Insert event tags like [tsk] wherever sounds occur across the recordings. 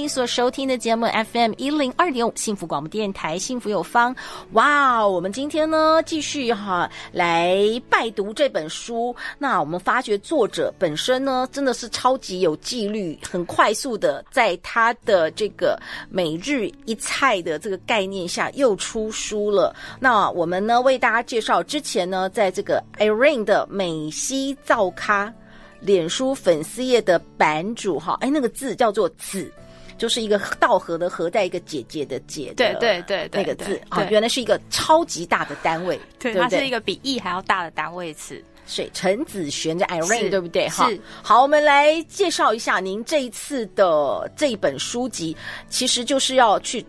您所收听的节目 FM 一零二点五幸福广播电台幸福有方，哇！我们今天呢继续哈来拜读这本书。那我们发觉作者本身呢真的是超级有纪律，很快速的在他的这个每日一菜的这个概念下又出书了。那我们呢为大家介绍之前呢在这个 Irene 的美西造咖脸书粉丝页的版主哈，哎那个字叫做子。就是一个稻禾的禾，在一个姐姐的姐，对对对，那个字啊，原来是一个超级大的单位，对，它是一个比亿还要大的单位词。所以陈子璇的 Irene 对不对？哈，好，我们来介绍一下您这一次的这一本书籍，其实就是要去。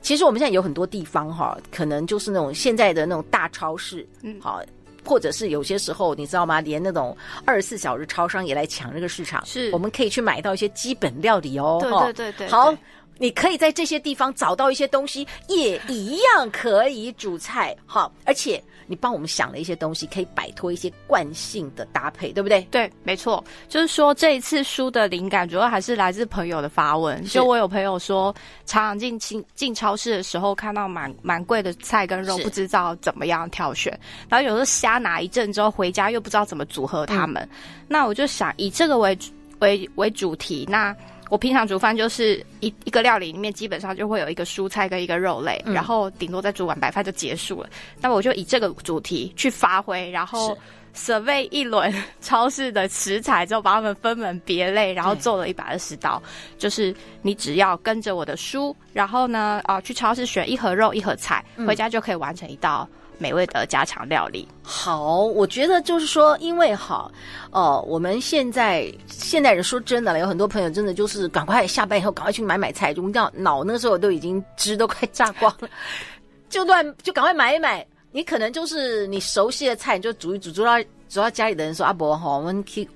其实我们现在有很多地方哈，可能就是那种现在的那种大超市，嗯，好。或者是有些时候，你知道吗？连那种二十四小时超商也来抢这个市场。是，我们可以去买到一些基本料理哦。对对对对。好，你可以在这些地方找到一些东西，也一样可以煮菜。好，而且。你帮我们想了一些东西，可以摆脱一些惯性的搭配，对不对？对，没错。就是说这一次书的灵感主要还是来自朋友的发问。就我有朋友说，常常进进进超市的时候，看到蛮蛮贵的菜跟肉，不知道怎么样挑选。然后有时候瞎拿一阵之后回家，又不知道怎么组合它们。嗯、那我就想以这个为为为主题，那。我平常煮饭就是一一个料理里面基本上就会有一个蔬菜跟一个肉类，嗯、然后顶多再煮碗白饭就结束了。那我就以这个主题去发挥，然后 survey 一轮超市的食材之后，把它们分门别类，然后做了一百二十道。就是你只要跟着我的书，然后呢，啊，去超市选一盒肉一盒菜，回家就可以完成一道。美味的家常料理。好，我觉得就是说，因为哈，呃，我们现在现代人说真的了，有很多朋友真的就是赶快下班以后赶快去买买菜，就这样脑那时候都已经汁都快炸光了，[laughs] 就乱就赶快买一买。你可能就是你熟悉的菜，你就煮一煮，煮到煮到家里的人说阿伯哈，我们去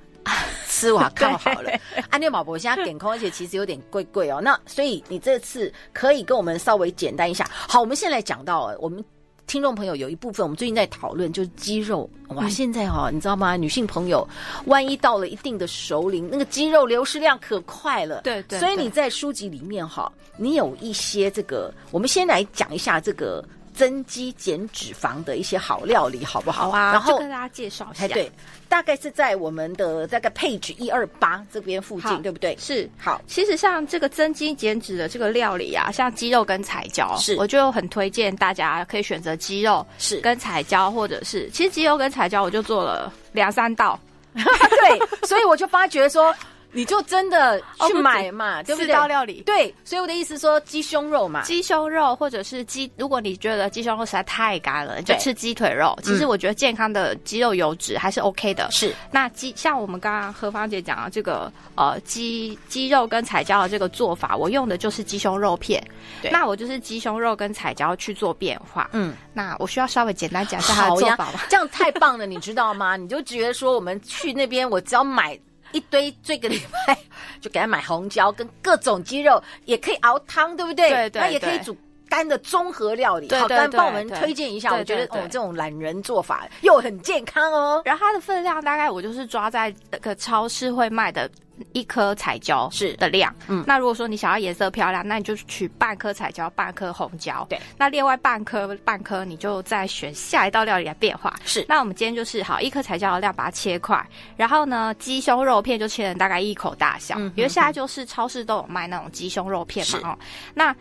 吃瓦靠好了。[laughs] 安利宝宝现在点空，而且其实有点贵贵哦。那所以你这次可以跟我们稍微简单一下。好，我们现在讲到我们。听众朋友，有一部分我们最近在讨论，就是肌肉哇！现在哈、哦，你知道吗？女性朋友，万一到了一定的熟龄，那个肌肉流失量可快了。对对。所以你在书籍里面哈，你有一些这个，我们先来讲一下这个。增肌减脂肪的一些好料理，好不好？好啊，然后跟大家介绍一下。对，大概是在我们的这个 page 一二八这边附近，对不对？是。好，其实像这个增肌减脂的这个料理啊，像鸡肉跟彩椒，是，我就很推荐大家可以选择鸡肉是跟彩椒，或者是其实鸡肉跟彩椒我就做了两三道。[laughs] 对，所以我就发觉说。你就真的去买嘛，对不对？四道料理，对，所以我的意思说鸡胸肉嘛，鸡胸肉或者是鸡，如果你觉得鸡胸肉实在太干了，你就吃鸡腿肉。其实我觉得健康的鸡肉油脂还是 OK 的。是，那鸡像我们刚刚何芳姐讲的这个呃鸡鸡肉跟彩椒的这个做法，我用的就是鸡胸肉片。对，那我就是鸡胸肉跟彩椒去做变化。嗯，那我需要稍微简单讲一下它的做法吧？这样太棒了，你知道吗？你就觉得说我们去那边，我只要买。一堆这个礼拜 [laughs] 就给他买红椒跟各种鸡肉，也可以熬汤，对不对？对对，对。那也可以煮干的综合料理。好，刚帮我们推荐一下，我觉得哦，这种懒人做法又很健康哦。然后它的分量大概我就是抓在那个超市会卖的。一颗彩椒是的量，嗯，那如果说你想要颜色漂亮，那你就取半颗彩椒，半颗红椒，对，那另外半颗半颗你就再选下一道料理来变化。是，那我们今天就是好一颗彩椒的量，把它切块，然后呢，鸡胸肉片就切成大概一口大小，嗯，因为现在就是超市都有卖那种鸡胸肉片嘛，哦，那。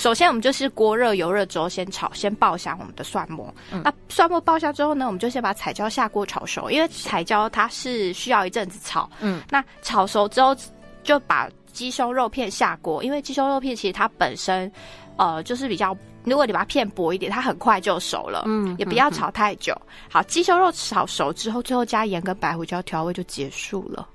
首先，我们就是锅热油热之后先炒，先爆香我们的蒜末。嗯、那蒜末爆香之后呢，我们就先把彩椒下锅炒熟，因为彩椒它是需要一阵子炒。嗯，那炒熟之后，就把鸡胸肉片下锅，因为鸡胸肉片其实它本身，呃，就是比较，如果你把它片薄一点，它很快就熟了。嗯，也不要炒太久。好，鸡胸肉炒熟之后，最后加盐跟白胡椒调味就结束了。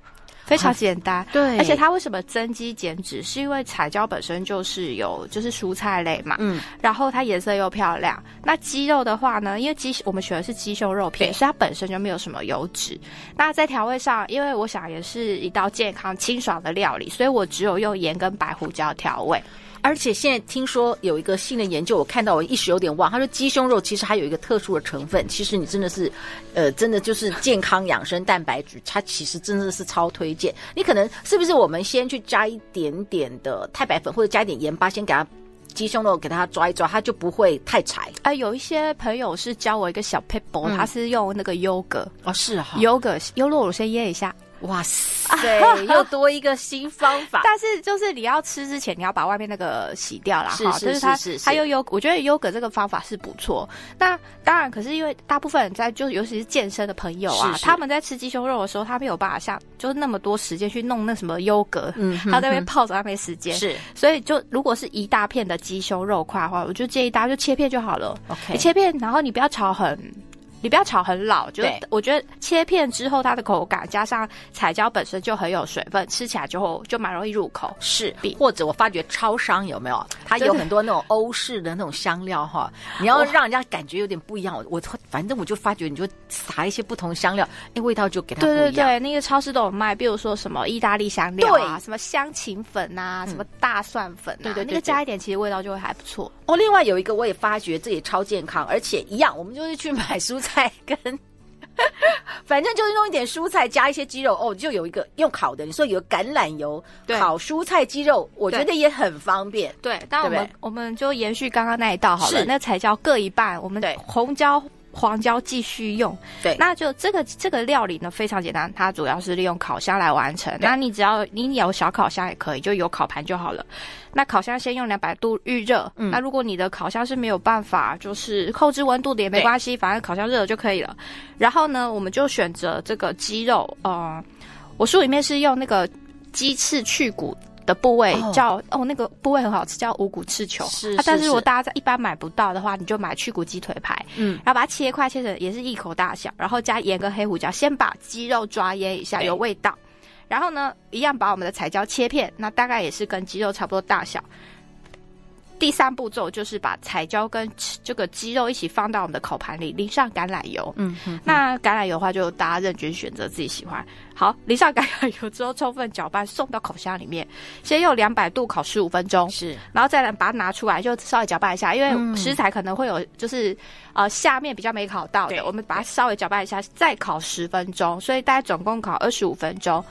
非常简单。对，而且它为什么增肌减脂？是因为彩椒本身就是有就是蔬菜类嘛，嗯，然后它颜色又漂亮。那鸡肉的话呢，因为鸡我们选的是鸡胸肉片，所以它本身就没有什么油脂。那在调味上，因为我想也是一道健康清爽的料理，所以我只有用盐跟白胡椒调味。而且现在听说有一个新的研究，我看到我一时有点忘。他说鸡胸肉其实还有一个特殊的成分，其实你真的是，呃，真的就是健康养生蛋白质，它其实真的是超推荐。你可能是不是我们先去加一点点的太白粉，或者加一点盐巴，先给它鸡胸肉给它抓一抓，它就不会太柴。啊、呃，有一些朋友是教我一个小撇步，他是用那个优格哦，是哈，优格优酪乳先腌一下。哇塞，又多一个新方法。[laughs] 但是就是你要吃之前，你要把外面那个洗掉了哈。是是它，它又优，我觉得优格这个方法是不错。那当然，可是因为大部分人在，就尤其是健身的朋友啊，是是他们在吃鸡胸肉的时候，他没有办法像就是那么多时间去弄那什么优格，嗯，他在那边泡着，他没时间。是，所以就如果是一大片的鸡胸肉块的话，我就建议大家就切片就好了。OK，你切片，然后你不要炒很。你不要炒很老，就我觉得切片之后它的口感，加上彩椒本身就很有水分，吃起来就就蛮容易入口。是，或者我发觉超商有没有？它有很多那种欧式的那种香料哈，[laughs] 你要让人家感觉有点不一样。我反正我就发觉，你就撒一些不同香料，哎，味道就给它不一样。对对对，那个超市都有卖，比如说什么意大利香料啊，什么香芹粉啊，什么大蒜粉啊，对对，那个加一点，其实味道就会还不错。哦，另外有一个我也发觉，这也超健康，而且一样，我们就是去买蔬菜。菜跟，反正就是弄一点蔬菜，加一些鸡肉哦，就有一个用烤的。你说有橄榄油烤蔬菜鸡肉，我觉得也很方便。对，但我们对对我们就延续刚刚那一道好了，那才叫各一半，我们红椒。黄椒继续用，对，那就这个这个料理呢非常简单，它主要是利用烤箱来完成。那你只要你有小烤箱也可以，就有烤盘就好了。那烤箱先用两百度预热，嗯，那如果你的烤箱是没有办法就是控制温度的也没关系，反正烤箱热了就可以了。然后呢，我们就选择这个鸡肉，呃，我书里面是用那个鸡翅去骨。的部位叫哦，哦，那个部位很好吃，叫五骨翅球。是，但是如果大家在一般买不到的话，你就买去骨鸡腿排，嗯，然后把它切块，切成也是一口大小，然后加盐跟黑胡椒，先把鸡肉抓腌一下，有味道。然后呢，一样把我们的彩椒切片，那大概也是跟鸡肉差不多大小。第三步骤就是把彩椒跟这个鸡肉一起放到我们的烤盘里，淋上橄榄油。嗯，嗯，那橄榄油的话，就大家任君选择自己喜欢。好，淋上橄榄油之后，充分搅拌，送到烤箱里面，先用两百度烤十五分钟。是，然后再来把它拿出来，就稍微搅拌一下，因为食材可能会有就是呃下面比较没烤到的，我们把它稍微搅拌一下，再烤十分钟，所以大概总共烤二十五分钟。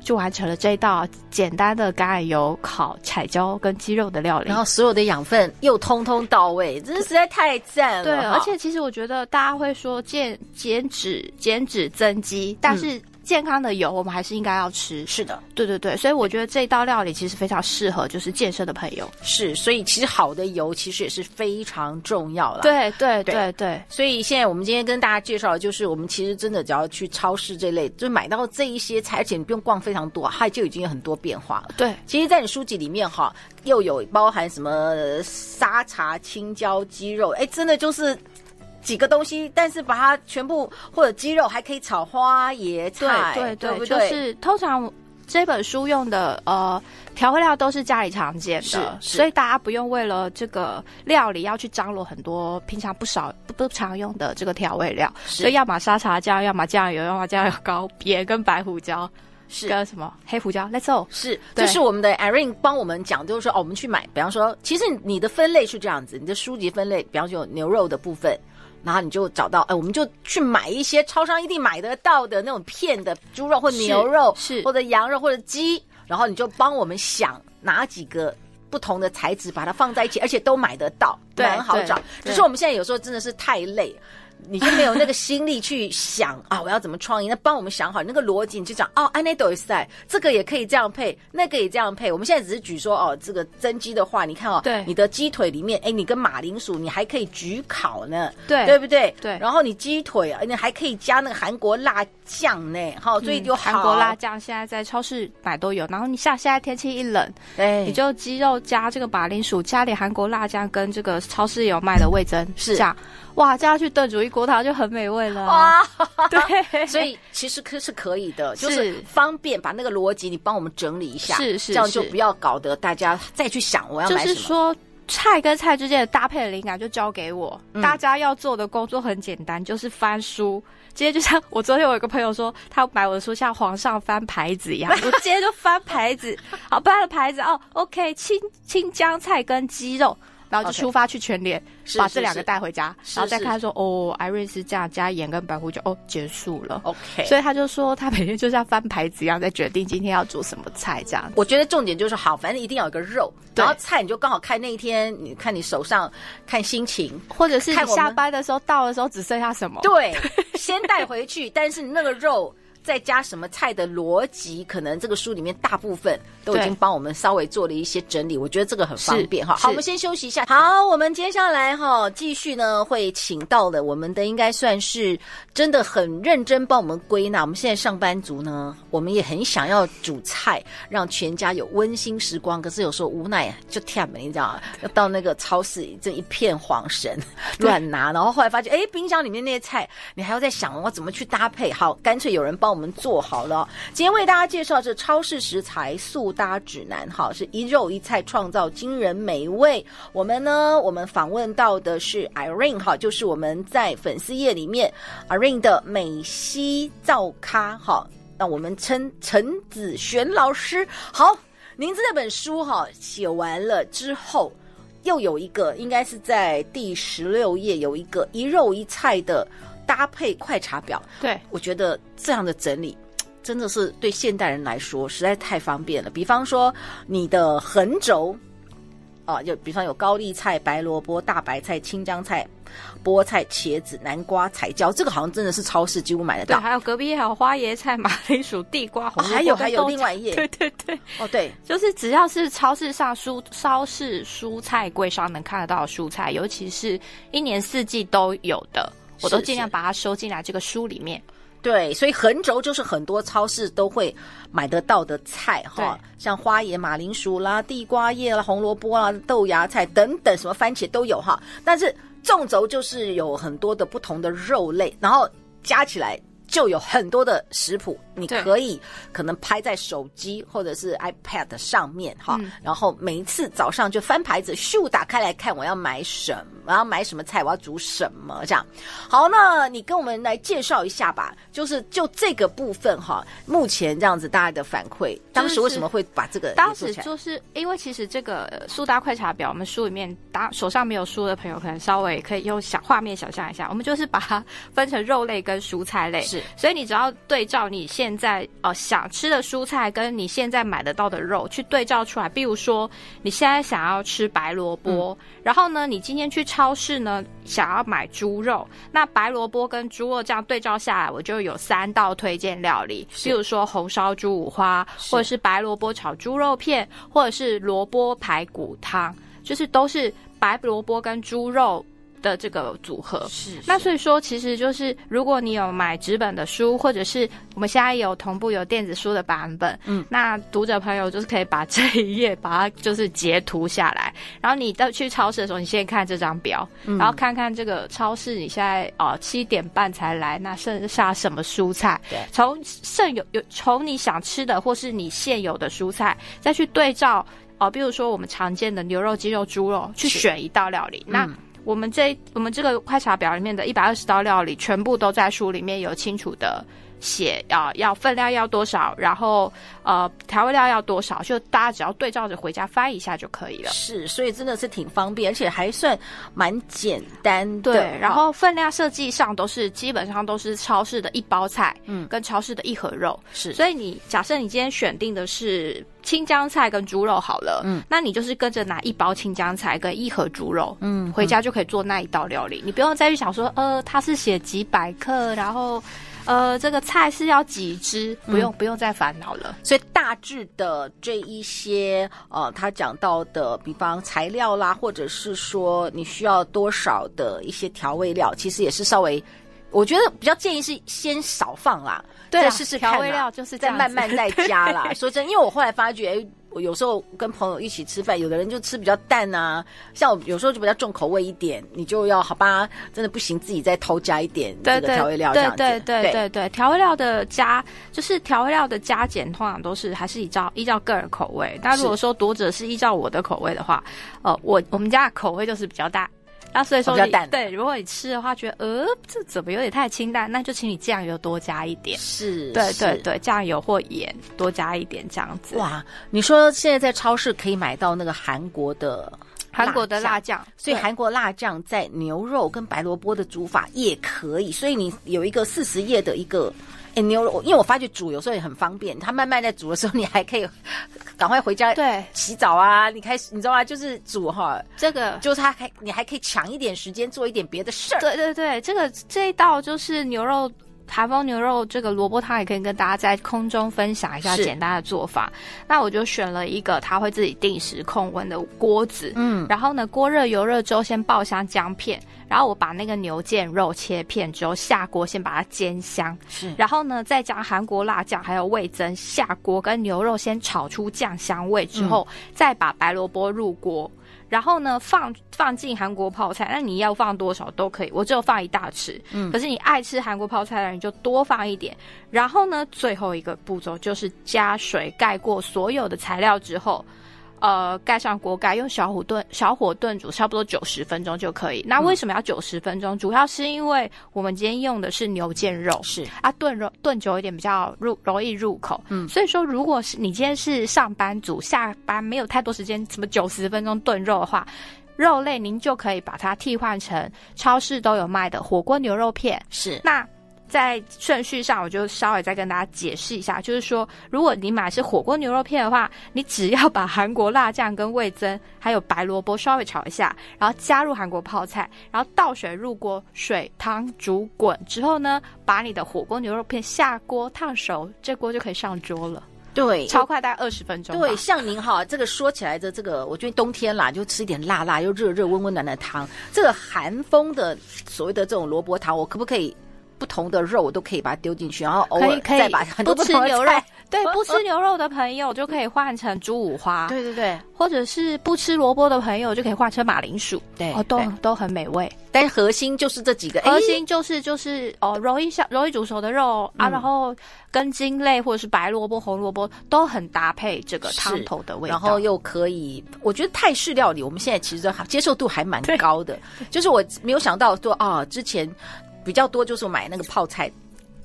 就完成了这一道简单的橄榄油烤彩椒跟鸡肉的料理，然后所有的养分又通通到位，真的实在太赞了。对，而且其实我觉得大家会说减减脂、减脂增肌，但是。嗯健康的油，我们还是应该要吃。是的，对对对，所以我觉得这道料理其实非常适合就是健身的朋友。是，所以其实好的油其实也是非常重要了。对对对对，对，所以现在我们今天跟大家介绍的就是，我们其实真的只要去超市这类，就买到这一些菜，而且你不用逛非常多，它就已经有很多变化了。对，其实，在你书籍里面哈，又有包含什么沙茶、青椒、鸡肉，哎，真的就是。几个东西，但是把它全部或者鸡肉还可以炒花椰菜，对对对，对对？就是通常这本书用的呃调味料都是家里常见的，所以大家不用为了这个料理要去张罗很多平常不少不不常用的这个调味料，所以要么沙茶酱，要么酱油，要么酱油膏，盐跟白胡椒，是。跟什么黑胡椒，Let's go，是，就是我们的 Irene 帮我们讲，就是说哦，我们去买，比方说，其实你的分类是这样子，你的书籍分类，比方说有牛肉的部分。然后你就找到，哎，我们就去买一些超商一定买得到的那种片的猪肉或牛肉，是，是或者羊肉或者鸡，然后你就帮我们想哪几个不同的材质，把它放在一起，而且都买得到，对，很好找。只是我们现在有时候真的是太累。你就没有那个心力去想啊，我要怎么创意？那帮我们想好那个逻辑，你就讲哦，安内都在，这个也可以这样配，那个也这样配。我们现在只是举说哦，这个增肌的话，你看哦，对，你的鸡腿里面，哎，你跟马铃薯，你还可以焗烤呢，对，对不对？对。然后你鸡腿，你还可以加那个韩国辣酱呢，好，所以就韩国辣酱现在在超市买都有。然后你像现在天气一冷，对，你就鸡肉加这个马铃薯，加点韩国辣酱，跟这个超市有卖的味增，是这样，哇，这样去炖煮一。一锅汤就很美味了。哇，[laughs] 对，所以其实可是可以的，就是方便把那个逻辑你帮我们整理一下，是是，这样就不要搞得大家再去想我要买什么。就是说。菜跟菜之间的搭配的灵感就交给我，嗯、大家要做的工作很简单，就是翻书。今天就像我昨天有一个朋友说，他买我的书像皇上翻牌子一样，[laughs] 我今天就翻牌子，好，翻了牌子哦，OK，青青江菜跟鸡肉。然后就出发去全联把这两个带回家，然后再看说哦，Irene 是这样加盐跟白胡椒，哦，结束了。OK，所以他就说他每天就像翻牌子一样，在决定今天要煮什么菜这样。我觉得重点就是好，反正一定要有个肉，然后菜你就刚好看那一天，你看你手上看心情，或者是你下班的时候到的时候只剩下什么，对，[laughs] 先带回去，但是那个肉。再加什么菜的逻辑，可能这个书里面大部分都已经帮我们稍微做了一些整理，我觉得这个很方便哈。好，我们先休息一下。好，我们接下来哈继续呢，会请到了我们的应该算是真的很认真帮我们归纳。我们现在上班族呢，我们也很想要煮菜，让全家有温馨时光，可是有时候无奈就跳门，你知道吗？要到那个超市这一片黄神乱拿，然后后来发现，哎，冰箱里面那些菜，你还要再想我怎么去搭配。好，干脆有人帮我我们做好了，今天为大家介绍这超市食材速搭指南，哈，是一肉一菜创造惊人美味。我们呢，我们访问到的是 Irene，哈，就是我们在粉丝页里面 Irene 的美西造咖，哈，那我们称陈子璇老师。好，您这本书哈写完了之后，又有一个，应该是在第十六页有一个一肉一菜的。搭配快查表，对，我觉得这样的整理 [tsk] 真的是对现代人来说实在太方便了。比方说你的横轴啊，就比方有高丽菜、白萝卜、大白菜、青江菜、菠菜、茄子、南瓜、彩椒，这个好像真的是超市几乎买得到。对，还有隔壁还有花椰菜、马铃薯、地瓜、红哦、还有还有另外一页，对对对，哦对，就是只要是超市上蔬超市蔬菜柜上能看得到的蔬菜，尤其是一年四季都有的。我都尽量把它收进来这个书里面，对，所以横轴就是很多超市都会买得到的菜哈，像花椰、马铃薯啦、地瓜叶啦、红萝卜啦、豆芽菜等等，什么番茄都有哈。但是纵轴就是有很多的不同的肉类，然后加起来。就有很多的食谱，你可以可能拍在手机或者是 iPad 上面哈，嗯、然后每一次早上就翻牌子，咻打开来看我要买什么，我要买什么菜，我要煮什么这样。好，那你跟我们来介绍一下吧，就是就这个部分哈，目前这样子大家的反馈，当时为什么会把这个？当时就是因为其实这个苏打快查表，我们书里面打手上没有书的朋友，可能稍微可以用小画面想象一下，我们就是把它分成肉类跟蔬菜类。是。所以你只要对照你现在哦、呃、想吃的蔬菜，跟你现在买得到的肉去对照出来。比如说你现在想要吃白萝卜，嗯、然后呢，你今天去超市呢想要买猪肉，那白萝卜跟猪肉这样对照下来，我就有三道推荐料理。比如说红烧猪五花，或者是白萝卜炒猪肉片，或者是萝卜排骨汤，就是都是白萝卜跟猪肉。的这个组合。是，是，那所以说，其实就是如果你有买纸本的书，或者是我们现在有同步有电子书的版本，嗯，那读者朋友就是可以把这一页把它就是截图下来，然后你到去超市的时候，你先看这张表，嗯，然后看看这个超市你现在哦七点半才来，那剩下什么蔬菜？对，从剩有有从你想吃的或是你现有的蔬菜，再去对照哦，比如说我们常见的牛肉、鸡肉、猪肉，去选一道料理，那。我们这我们这个快查表里面的一百二十道料理，全部都在书里面有清楚的写，要要分量要多少，然后呃调味料要多少，就大家只要对照着回家翻一下就可以了。是，所以真的是挺方便，而且还算蛮简单的。对，然后分量设计上都是基本上都是超市的一包菜，嗯，跟超市的一盒肉。是，所以你假设你今天选定的是。青江菜跟猪肉好了，嗯，那你就是跟着拿一包青江菜跟一盒猪肉，嗯，回家就可以做那一道料理。嗯，你不用再去想说，呃，它是写几百克，然后，呃，这个菜是要几只，不用，嗯，不用再烦恼了。所以大致的这一些，呃，他讲到的，比方材料啦，或者是说你需要多少的一些调味料，其实也是稍微。我觉得比较建议是先少放啦，对，再试试看。调味料就是再慢慢 [laughs] 再加啦。说真，因为我后来发觉，我有时候跟朋友一起吃饭，有的人就吃比较淡啊，像我有时候就比较重口味一点，你就要好吧，真的不行，自己再偷加一点这个调味料这样子。对对对对对对，调味料的加就是调味料的加减，通常都是还是依照依照个人口味。但如果说读者是依照我的口味的话，呃，我我们家的口味就是比较大。那所以说，对，如果你吃的话，觉得呃，这怎么有点太清淡，那就请你酱油多加一点。是，对对对，酱油或盐多加一点这样子。哇，你说现在在超市可以买到那个韩国的韩国的辣酱，所以韩国辣酱在牛肉跟白萝卜的煮法也可以。所以你有一个四十页的一个。欸、牛肉，因为我发觉煮有时候也很方便，它慢慢在煮的时候，你还可以 [laughs] 赶快回家对洗澡啊，你开始你知道吗？就是煮哈，这个就是它还你还可以抢一点时间做一点别的事儿。对对对，这个这一道就是牛肉。台风牛肉这个萝卜汤也可以跟大家在空中分享一下简单的做法。那我就选了一个它会自己定时控温的锅子，嗯，然后呢，锅热油热之后先爆香姜片，然后我把那个牛腱肉切片之后下锅先把它煎香，是，然后呢再将韩国辣酱还有味增下锅跟牛肉先炒出酱香味之后，嗯、再把白萝卜入锅。然后呢，放放进韩国泡菜，那你要放多少都可以，我只有放一大匙。嗯，可是你爱吃韩国泡菜的人就多放一点。然后呢，最后一个步骤就是加水盖过所有的材料之后。呃，盖上锅盖，用小火炖，小火炖煮差不多九十分钟就可以。那为什么要九十分钟？嗯。主要是因为我们今天用的是牛腱肉，是啊，炖肉炖久一点比较入容易入口。嗯，所以说，如果是你今天是上班族，下班没有太多时间，什么九十分钟炖肉的话，肉类您就可以把它替换成超市都有卖的火锅牛肉片。是那。在顺序上，我就稍微再跟大家解释一下，就是说，如果你买是火锅牛肉片的话，你只要把韩国辣酱跟味增还有白萝卜稍微炒一下，然后加入韩国泡菜，然后倒水入锅，水汤煮滚之后呢，把你的火锅牛肉片下锅烫熟，这锅就可以上桌了。对，超快，大概二十分钟。对，像您哈，这个说起来的这个，我觉得冬天啦，就吃一点辣辣又热热温温暖的汤。这个韩风的所谓的这种萝卜汤，我可不可以？不同的肉我都可以把它丢进去，然后偶尔再把 [laughs] 很多不，不吃牛肉，[laughs] 对，不吃牛肉的朋友就可以换成猪五花，[laughs] 对对对，或者是不吃萝卜的朋友就可以换成马铃薯，对，哦，都都很美味。但是核心就是这几个，核心就是就是哦，容易像容易煮熟的肉、嗯、啊，然后根茎类或者是白萝卜、红萝卜都很搭配这个汤头的味道，然后又可以，我觉得泰式料理我们现在其实都接受度还蛮高的，就是我没有想到说啊，之前。比较多就是买那个泡菜，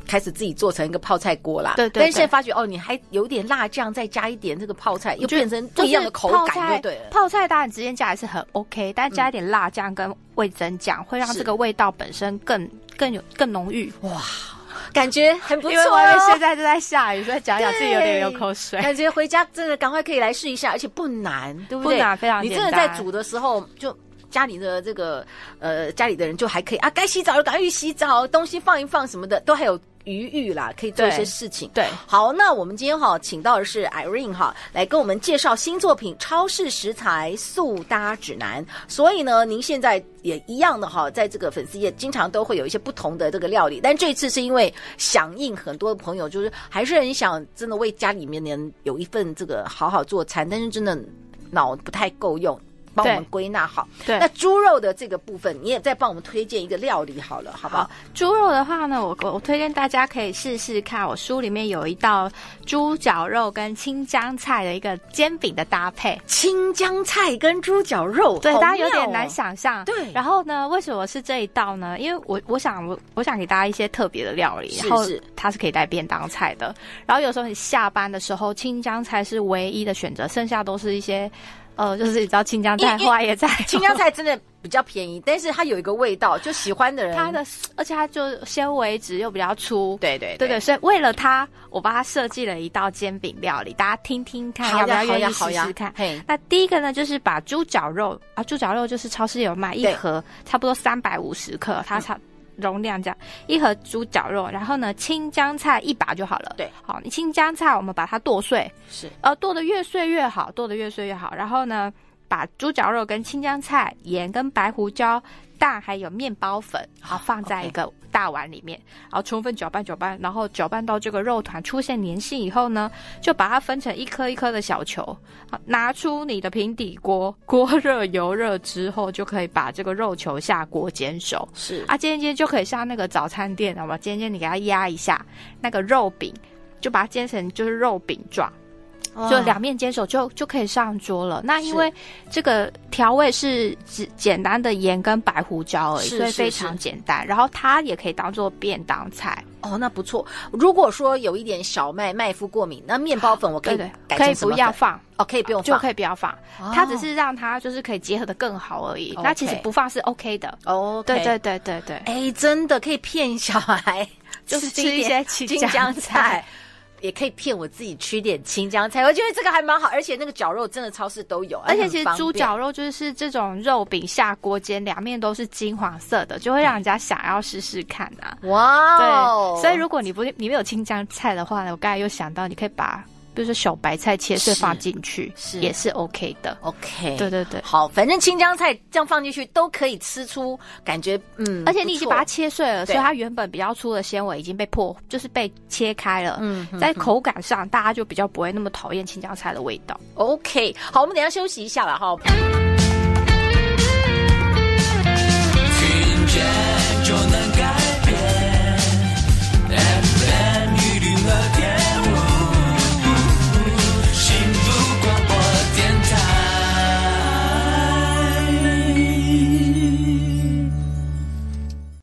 开始自己做成一个泡菜锅啦。对，对，对，但是现在发觉哦，你还有点辣酱，再加一点这个泡菜，又变成不一样的口感，对对？泡菜当然直接加也是很 OK，但加一点辣酱跟味增酱，会让这个味道本身更更有更浓郁。哇，感觉很不错。因为现在正在下雨，所以讲讲自己有点流口水。感觉回家真的赶快可以来试一下，而且不难，对不对？不难，非常简单。你真的在煮的时候就。家里的这个呃，家里的人就还可以啊，该洗澡就赶快去洗澡，东西放一放什么的，都还有余裕啦，可以做一些事情。对，对好，那我们今天哈请到的是 Irene 哈，来跟我们介绍新作品《超市食材速搭指南》。所以呢，您现在也一样的哈，在这个粉丝页经常都会有一些不同的这个料理，但这次是因为响应很多的朋友，就是还是很想真的为家里面的人有一份这个好好做餐，但是真的脑不太够用。帮我们归纳好，对，那猪肉的这个部分，你也再帮我们推荐一个料理好了，好不好？猪肉的话呢，我我推荐大家可以试试看，我书里面有一道猪脚肉跟青江菜的一个煎饼的搭配。青江菜跟猪脚肉，对，大家有点难想象。对，然后呢，为什么是这一道呢？因为我我想我我想给大家一些特别的料理，然后它是可以带便当菜的。然后有时候你下班的时候，青江菜是唯一的选择，剩下都是一些。呃，就是你知道青江菜花也在，青江菜真的比较便宜，但是它有一个味道，就喜欢的人，它的而且它就纤维质又比较粗，对对对对，所以为了它，我帮它设计了一道煎饼料理，大家听听看，要不要愿意试试看？嘿，那第一个呢，就是把猪脚肉啊，猪脚肉就是超市有卖一盒，差不多三百五十克，它差。容量这样，一盒猪脚肉，然后呢，青江菜一把就好了。对，好，你青江菜我们把它剁碎，是，呃，剁的越碎越好，剁的越碎越好。然后呢，把猪脚肉跟青江菜、盐跟白胡椒。蛋还有面包粉，好放在一个大碗里面，然后充分搅拌搅拌，然后搅拌到这个肉团出现粘性以后呢，就把它分成一颗一颗的小球，拿出你的平底锅，[laughs] 锅热油热之后，就可以把这个肉球下锅煎熟。是啊，煎一煎就可以像那个早餐店，好吧？煎一煎你给它压一下，那个肉饼就把它煎成就是肉饼状。就两面煎熟就就可以上桌了。那因为这个调味是只简单的盐跟白胡椒而已，所以非常简单。然后它也可以当做便当菜哦，那不错。如果说有一点小麦麦麸过敏，那面包粉我可以可以不要放哦，可以不用放就可以不要放。它只是让它就是可以结合的更好而已。那其实不放是 OK 的哦。对对对对对，哎，真的可以骗小孩，就是吃一些青江菜。也可以骗我自己吃点青江菜，我觉得这个还蛮好，而且那个绞肉真的超市都有，而且其实猪绞肉就是这种肉饼下锅煎，两面都是金黄色的，就会让人家想要试试看啊！哇，对，所以如果你不你没有青江菜的话呢，我刚才又想到你可以把。比如说小白菜切碎放进去，是也是 OK 的。OK，对对对。好，反正青江菜这样放进去都可以吃出感觉，嗯，而且你已经把它切碎了，所以它原本比较粗的纤维已经被破，就是被切开了，嗯，在口感上大家就比较不会那么讨厌青江菜的味道。OK，好，我们等下休息一下吧，哈。